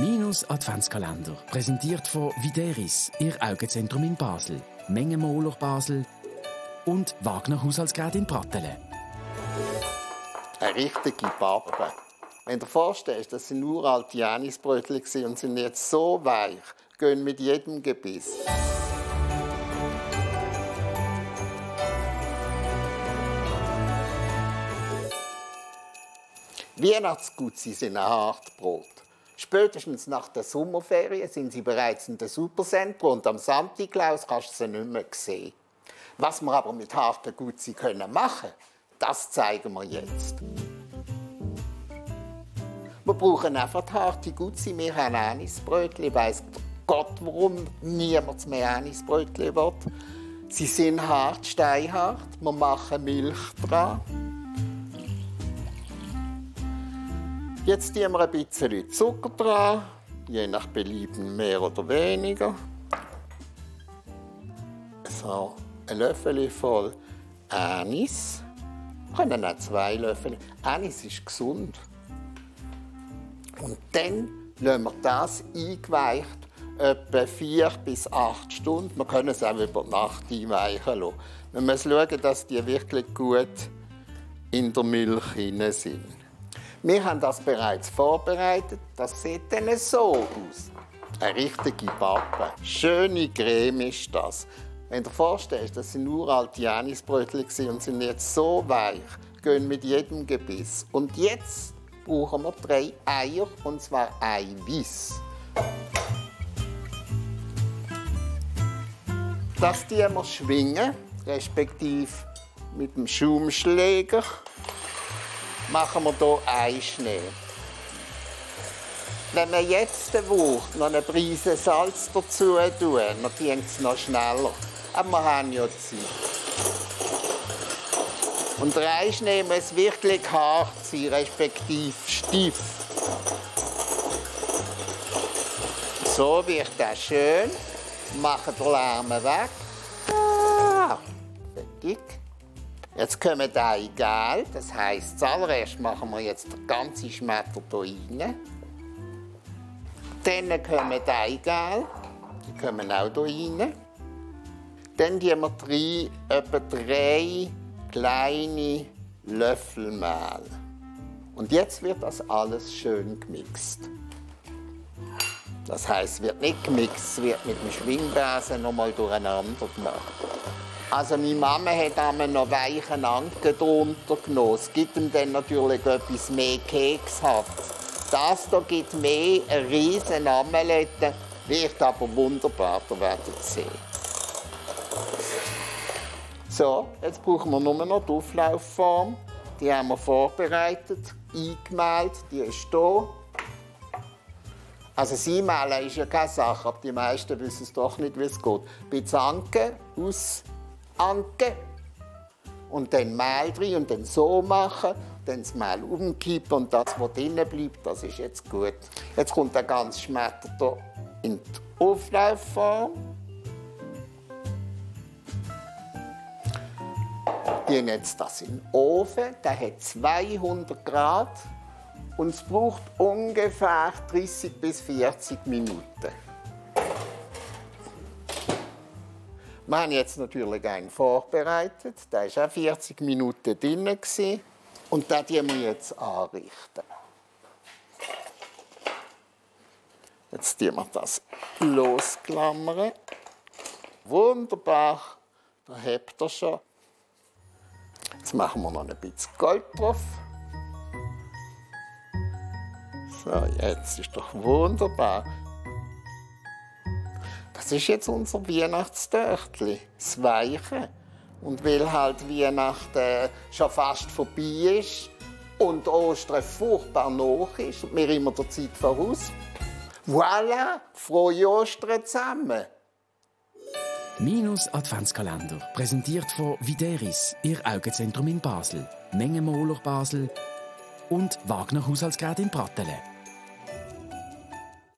Minus Adventskalender, präsentiert von Videris, Ihr Augenzentrum in Basel, Mengenmoler Basel und Wagner Haushaltsgerät in Pratteln. Eine richtige Pappe. Wenn du dir vorstellst, das sind uralte Janisbrötchen und sind jetzt so weich, gehen mit jedem Gebiss. Weihnachtsgutzi sind ein Hartbrot. Spätestens nach der Sommerferien sind sie bereits in der Supercentro und am Santiklaus kannst du sie nicht mehr sehen. Was wir aber mit harten Gutzi können machen, das zeigen wir jetzt. Wir brauchen einfach harte Gutzi. Wir haben Anisbrötchen. Weiss Gott, warum niemand mehr Anisbrötchen will. Sie sind hart, steinhart. Wir machen Milch dran. Jetzt tun wir ein bisschen Zucker dran, je nach Belieben mehr oder weniger. So, ein Löffel voll Anis. Wir können auch zwei Löffel. Anis ist gesund. Und dann lassen wir das eingeweicht etwa vier bis acht Stunden. Wir können es auch über Nacht einweichen lassen. Wir müssen schauen, dass die wirklich gut in der Milch sind. Wir haben das bereits vorbereitet. Das sieht dann so aus. Eine richtige Pappe. Schöne Creme ist das. Wenn du dir vorstellst, das sind uralte Janisbrötchen und sind jetzt so weich, gehen mit jedem Gebiss. Und jetzt brauchen wir drei Eier, und zwar Eiweiß. Das die wir schwingen, respektive mit dem Schaumschläger machen wir hier Eischnee. Wenn wir jetzt will, noch eine Prise Salz dazu tun, dann geht es noch schneller. Aber wir haben ja Zeit. Und der Eischnee muss wirklich hart sein, respektive steif. So wird das schön. Machen den Lärm weg. Ah, fertig. Jetzt kommen die Eigelb. Das heisst, zuallererst machen wir jetzt den ganzen Schmetter hier rein. Dann kommen die Eigelb. Die kommen auch hier rein. Dann tun wir rein etwa drei kleine Löffel Mehl. Und jetzt wird das alles schön gemixt. Das heisst, es wird nicht gemixt, es wird mit dem Schwingbesen nochmal durcheinander gemacht. Also meine Mama hat einmal noch weichen Anken drunter genommen. Es gibt ihm dann natürlich etwas mehr Keks. Das hier gibt mehr, eine riesen Amelette, wird aber wunderbar, ihr werdet sehen. So, jetzt brauchen wir nur noch die Auflaufform. Die haben wir vorbereitet, eingemalt, die ist hier. Also das Einmalen ist ja keine Sache, aber die meisten wissen es doch nicht, wie es geht. Bisschen Anke aus Anke und dann Mehl drin und dann so machen, dann das Mehl umkippen und das, was drinnen bleibt, das ist jetzt gut. Jetzt kommt der ganze Schmetter hier in die Auflaufform. Die jetzt das in den Ofen, der hat 200 Grad und es braucht ungefähr 30 bis 40 Minuten. Wir haben jetzt natürlich einen vorbereitet. Der war auch 40 Minuten drin. Und den wir jetzt anrichten. Jetzt tun wir das losklammern. Wunderbar. Da habt ihr schon. Jetzt machen wir noch ein bisschen Gold drauf. So, jetzt ist doch wunderbar. Das ist jetzt unser Weihnachtstörtli, das Weiche. Und weil halt Weihnachten schon fast vorbei ist und Ostern furchtbar noch ist und wir immer der Zeit voraus. Voilà, frohe Ostern zusammen! Minus Adventskalender, präsentiert von Videris, Ihr Augenzentrum in Basel, Mengenmoler Basel und Wagner Haushaltsgerät in Pratteln.